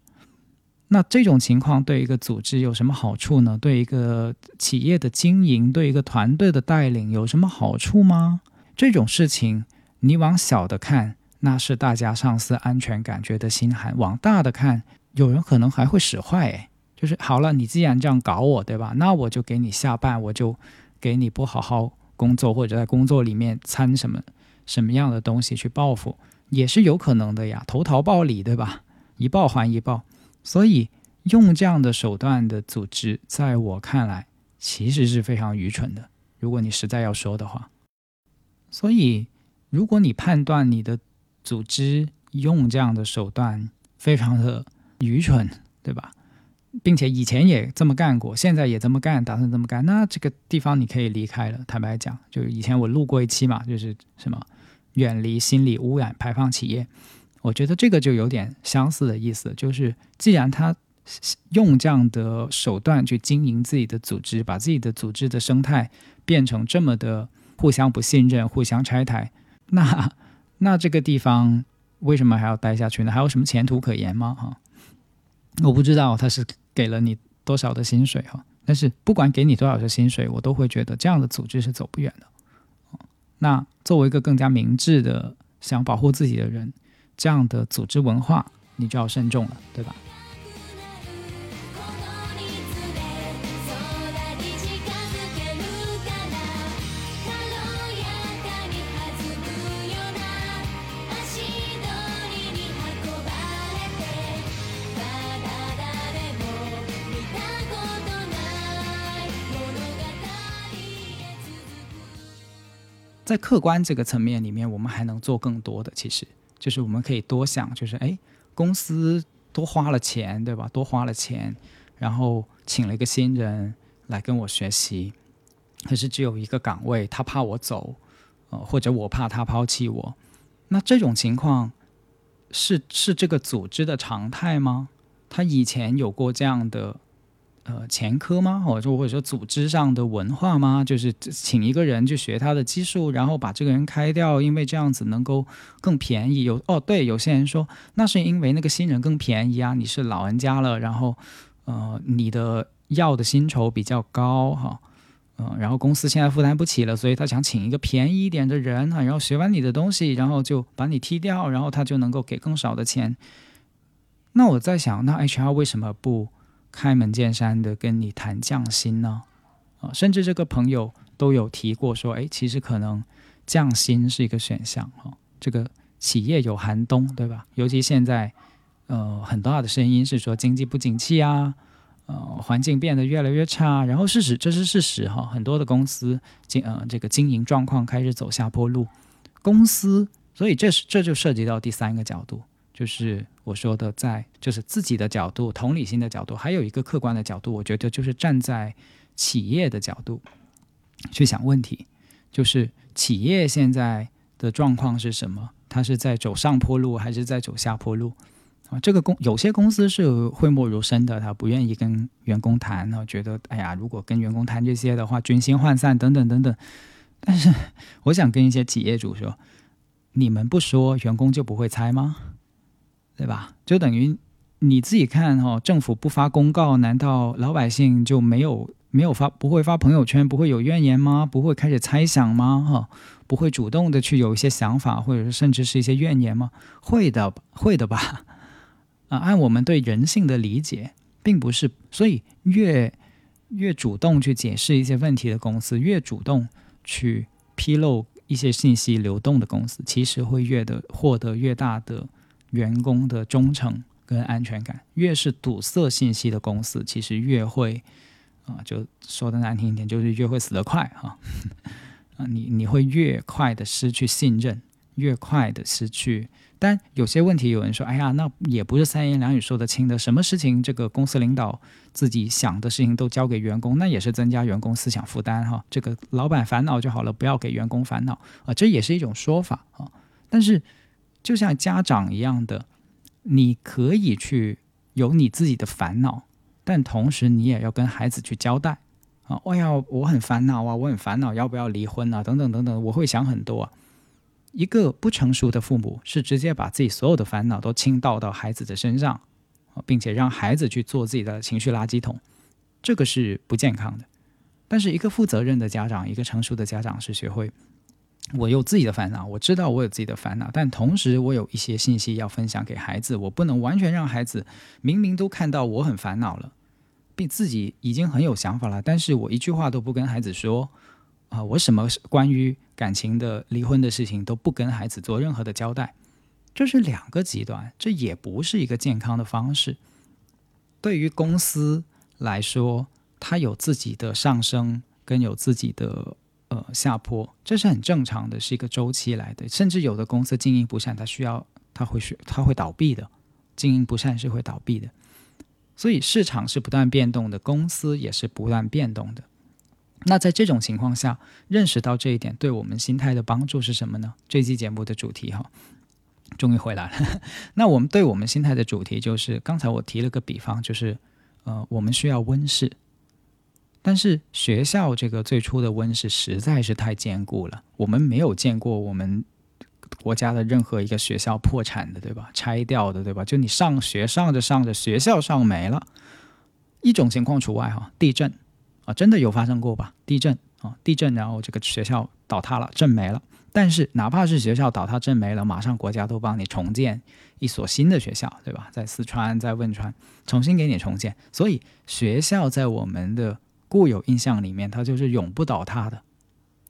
那这种情况对一个组织有什么好处呢？对一个企业的经营，对一个团队的带领有什么好处吗？这种事情，你往小的看。那是大家上司安全感觉得心寒。往大的看，有人可能还会使坏，诶，就是好了，你既然这样搞我，对吧？那我就给你下绊，我就给你不好好工作，或者在工作里面掺什么什么样的东西去报复，也是有可能的呀。投桃报李，对吧？一报还一报。所以用这样的手段的组织，在我看来其实是非常愚蠢的。如果你实在要说的话，所以如果你判断你的组织用这样的手段非常的愚蠢，对吧？并且以前也这么干过，现在也这么干，打算这么干，那这个地方你可以离开了。坦白讲，就是以前我录过一期嘛，就是什么远离心理污染排放企业，我觉得这个就有点相似的意思，就是既然他用这样的手段去经营自己的组织，把自己的组织的生态变成这么的互相不信任、互相拆台，那。那这个地方为什么还要待下去呢？还有什么前途可言吗？哈，我不知道他是给了你多少的薪水哈，但是不管给你多少的薪水，我都会觉得这样的组织是走不远的。那作为一个更加明智的想保护自己的人，这样的组织文化你就要慎重了，对吧？在客观这个层面里面，我们还能做更多的，其实就是我们可以多想，就是哎，公司多花了钱，对吧？多花了钱，然后请了一个新人来跟我学习，可是只有一个岗位，他怕我走，呃，或者我怕他抛弃我，那这种情况是是这个组织的常态吗？他以前有过这样的？呃，前科吗？或者或者说组织上的文化吗？就是请一个人去学他的技术，然后把这个人开掉，因为这样子能够更便宜。有哦，对，有些人说那是因为那个新人更便宜啊，你是老人家了，然后呃，你的要的薪酬比较高哈，嗯，然后公司现在负担不起了，所以他想请一个便宜一点的人啊，然后学完你的东西，然后就把你踢掉，然后他就能够给更少的钱。那我在想，那 HR 为什么不？开门见山的跟你谈降薪呢，啊，甚至这个朋友都有提过说，哎，其实可能降薪是一个选项哈。这个企业有寒冬，对吧？尤其现在，呃，很大的声音是说经济不景气啊，呃，环境变得越来越差。然后事实，这是事实哈，很多的公司经呃这个经营状况开始走下坡路，公司，所以这是这就涉及到第三个角度。就是我说的，在就是自己的角度、同理心的角度，还有一个客观的角度，我觉得就是站在企业的角度去想问题，就是企业现在的状况是什么？它是在走上坡路，还是在走下坡路？啊，这个公有些公司是讳莫如深的，他不愿意跟员工谈，然后觉得哎呀，如果跟员工谈这些的话，军心涣散等等等等。但是 [laughs] 我想跟一些企业主说，你们不说，员工就不会猜吗？对吧？就等于你自己看哈、哦，政府不发公告，难道老百姓就没有没有发不会发朋友圈，不会有怨言吗？不会开始猜想吗？哈、不会主动的去有一些想法，或者是甚至是一些怨言吗？会的，会的吧？[laughs] 啊，按我们对人性的理解，并不是，所以越越主动去解释一些问题的公司，越主动去披露一些信息流动的公司，其实会越的获得越大的员工的忠诚跟安全感。越是堵塞信息的公司，其实越会啊，就说的难听一点，就是越会死得快哈。[laughs] 啊，你你会越快的失去信任，越快的失去。但有些问题，有人说，哎呀，那也不是三言两语说得清的。什么事情，这个公司领导自己想的事情都交给员工，那也是增加员工思想负担哈。这个老板烦恼就好了，不要给员工烦恼啊，这也是一种说法啊。但是，就像家长一样的，你可以去有你自己的烦恼，但同时你也要跟孩子去交代啊。哎呀，我很烦恼啊，我很烦恼，要不要离婚啊？等等等等，我会想很多啊。一个不成熟的父母是直接把自己所有的烦恼都倾倒到孩子的身上，并且让孩子去做自己的情绪垃圾桶，这个是不健康的。但是一个负责任的家长，一个成熟的家长是学会，我有自己的烦恼，我知道我有自己的烦恼，但同时我有一些信息要分享给孩子，我不能完全让孩子明明都看到我很烦恼了，并自己已经很有想法了，但是我一句话都不跟孩子说。啊，我什么关于感情的离婚的事情都不跟孩子做任何的交代，这是两个极端，这也不是一个健康的方式。对于公司来说，它有自己的上升跟有自己的呃下坡，这是很正常的，是一个周期来的。甚至有的公司经营不善，它需要它会需它会倒闭的，经营不善是会倒闭的。所以市场是不断变动的，公司也是不断变动的。那在这种情况下，认识到这一点对我们心态的帮助是什么呢？这期节目的主题哈，终于回来了。[laughs] 那我们对我们心态的主题就是，刚才我提了个比方，就是呃，我们需要温室，但是学校这个最初的温室实在是太坚固了，我们没有见过我们国家的任何一个学校破产的，对吧？拆掉的，对吧？就你上学上着上着，学校上没了，一种情况除外哈，地震。啊，真的有发生过吧？地震啊，地震，然后这个学校倒塌了，震没了。但是哪怕是学校倒塌、震没了，马上国家都帮你重建一所新的学校，对吧？在四川，在汶川，重新给你重建。所以学校在我们的固有印象里面，它就是永不倒塌的。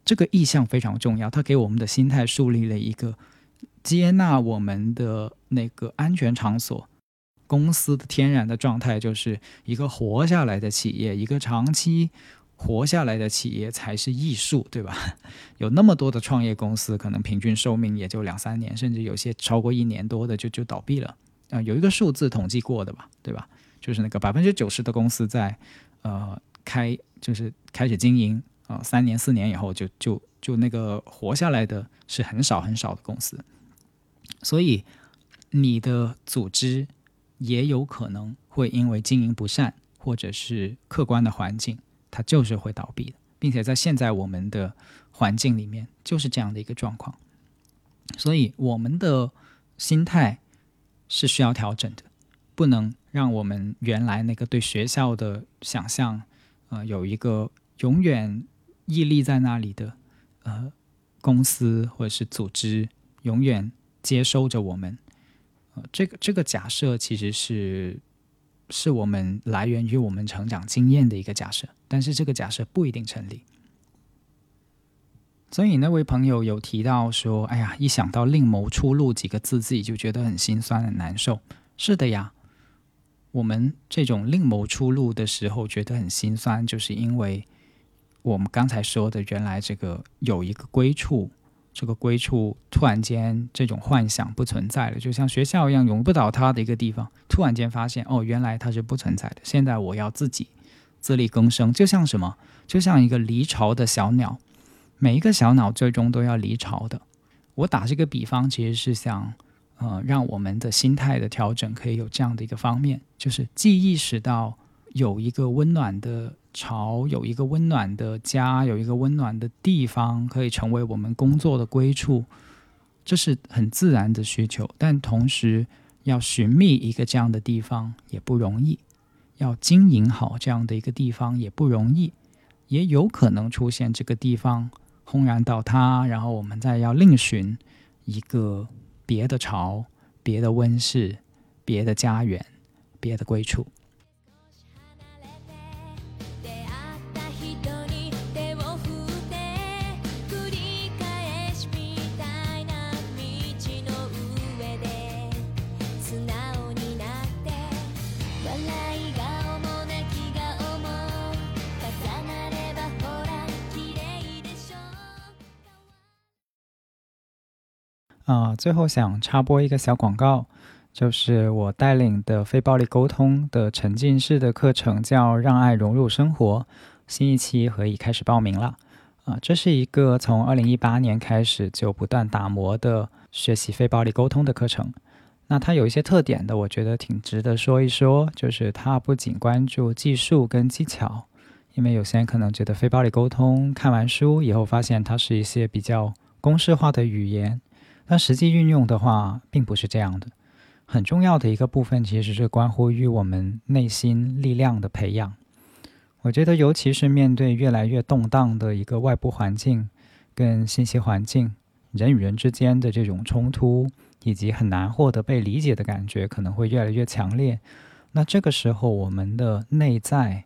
这个意向非常重要，它给我们的心态树立了一个接纳我们的那个安全场所。公司的天然的状态就是一个活下来的企业，一个长期活下来的企业才是艺术，对吧？[laughs] 有那么多的创业公司，可能平均寿命也就两三年，甚至有些超过一年多的就就倒闭了。啊，有一个数字统计过的吧，对吧？就是那个百分之九十的公司在呃开就是开始经营啊，三年四年以后就就就那个活下来的是很少很少的公司，所以你的组织。也有可能会因为经营不善，或者是客观的环境，它就是会倒闭的，并且在现在我们的环境里面就是这样的一个状况，所以我们的心态是需要调整的，不能让我们原来那个对学校的想象，呃，有一个永远屹立在那里的呃公司或者是组织，永远接收着我们。呃这个这个假设其实是是我们来源于我们成长经验的一个假设，但是这个假设不一定成立。所以那位朋友有提到说：“哎呀，一想到另谋出路几个字，自己就觉得很心酸、很难受。”是的呀，我们这种另谋出路的时候觉得很心酸，就是因为我们刚才说的，原来这个有一个归处。这个归处突然间这种幻想不存在了，就像学校一样永不倒塌的一个地方，突然间发现哦，原来它是不存在的。现在我要自己自力更生，就像什么？就像一个离巢的小鸟，每一个小鸟最终都要离巢的。我打这个比方，其实是想呃，让我们的心态的调整可以有这样的一个方面，就是既意识到有一个温暖的。巢有一个温暖的家，有一个温暖的地方，可以成为我们工作的归处，这是很自然的需求。但同时，要寻觅一个这样的地方也不容易，要经营好这样的一个地方也不容易，也有可能出现这个地方轰然倒塌，然后我们再要另寻一个别的巢、别的温室、别的家园、别的归处。啊、最后想插播一个小广告，就是我带领的非暴力沟通的沉浸式的课程，叫《让爱融入生活》，新一期可以开始报名了。啊、这是一个从二零一八年开始就不断打磨的学习非暴力沟通的课程。那它有一些特点的，我觉得挺值得说一说，就是它不仅关注技术跟技巧，因为有些人可能觉得非暴力沟通看完书以后，发现它是一些比较公式化的语言。但实际运用的话，并不是这样的。很重要的一个部分，其实是关乎于我们内心力量的培养。我觉得，尤其是面对越来越动荡的一个外部环境跟信息环境，人与人之间的这种冲突，以及很难获得被理解的感觉，可能会越来越强烈。那这个时候，我们的内在、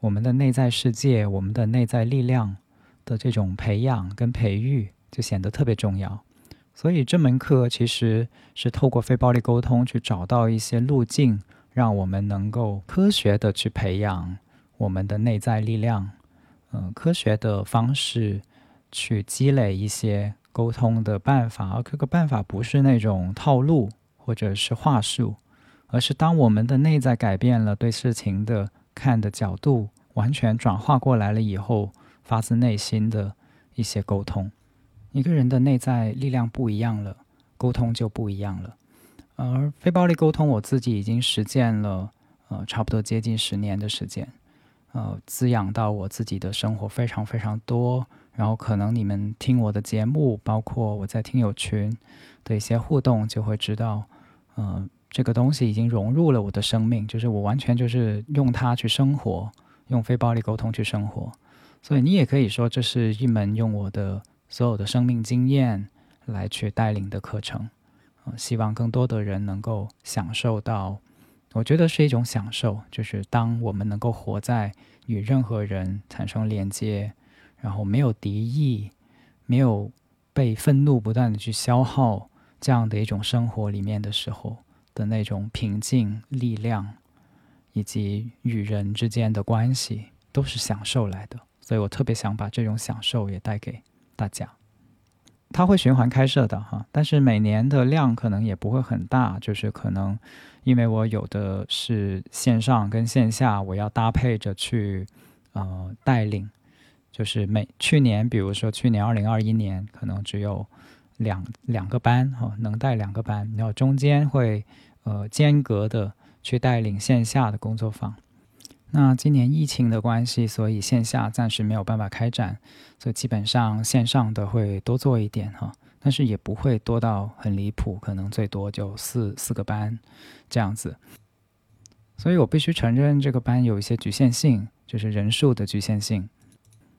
我们的内在世界、我们的内在力量的这种培养跟培育，就显得特别重要。所以这门课其实是透过非暴力沟通去找到一些路径，让我们能够科学的去培养我们的内在力量，嗯、科学的方式去积累一些沟通的办法，而这个办法不是那种套路或者是话术，而是当我们的内在改变了，对事情的看的角度完全转化过来了以后，发自内心的一些沟通。一个人的内在力量不一样了，沟通就不一样了。而非暴力沟通，我自己已经实践了，呃，差不多接近十年的时间，呃，滋养到我自己的生活非常非常多。然后可能你们听我的节目，包括我在听友群的一些互动，就会知道，呃，这个东西已经融入了我的生命，就是我完全就是用它去生活，用非暴力沟通去生活。所以你也可以说，这是一门用我的所有的生命经验来去带领的课程，呃，希望更多的人能够享受到，我觉得是一种享受，就是当我们能够活在与任何人产生连接，然后没有敌意，没有被愤怒不断的去消耗这样的一种生活里面的时候的那种平静、力量，以及与人之间的关系，都是享受来的。所以我特别想把这种享受也带给大家。它会循环开设的哈，但是每年的量可能也不会很大，就是可能因为我有的是线上跟线下，我要搭配着去呃带领，就是每去年比如说去年二零二一年可能只有两两个班哈、能带两个班，然后中间会呃间隔的去带领线下的工作坊。那今年疫情的关系，所以线下暂时没有办法开展，所以基本上线上的会多做一点哈，但是也不会多到很离谱，可能最多就四四个班这样子。所以我必须承认，这个班有一些局限性，就是人数的局限性，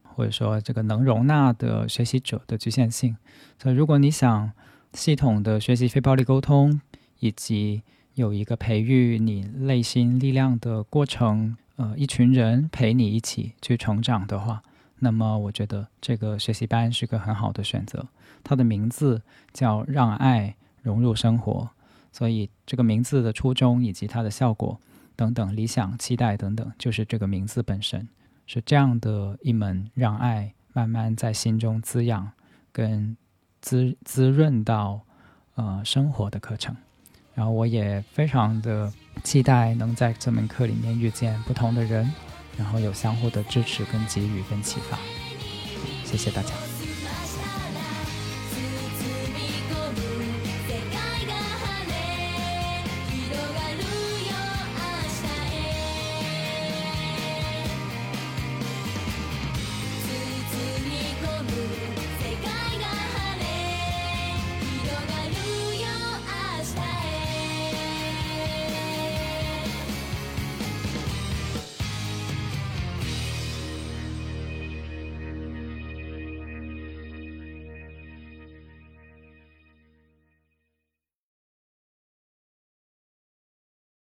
或者说这个能容纳的学习者的局限性。所以如果你想系统的学习非暴力沟通，以及有一个培育你内心力量的过程，呃，一群人陪你一起去成长的话，那么我觉得这个学习班是个很好的选择。它的名字叫“让爱融入生活”，所以这个名字的初衷以及它的效果等等、理想、期待等等，就是这个名字本身是这样的一门让爱慢慢在心中滋养跟滋滋润到呃生活的课程。然后我也非常的期待能在这门课里面遇见不同的人，然后有相互的支持、跟给予、跟启发。谢谢大家。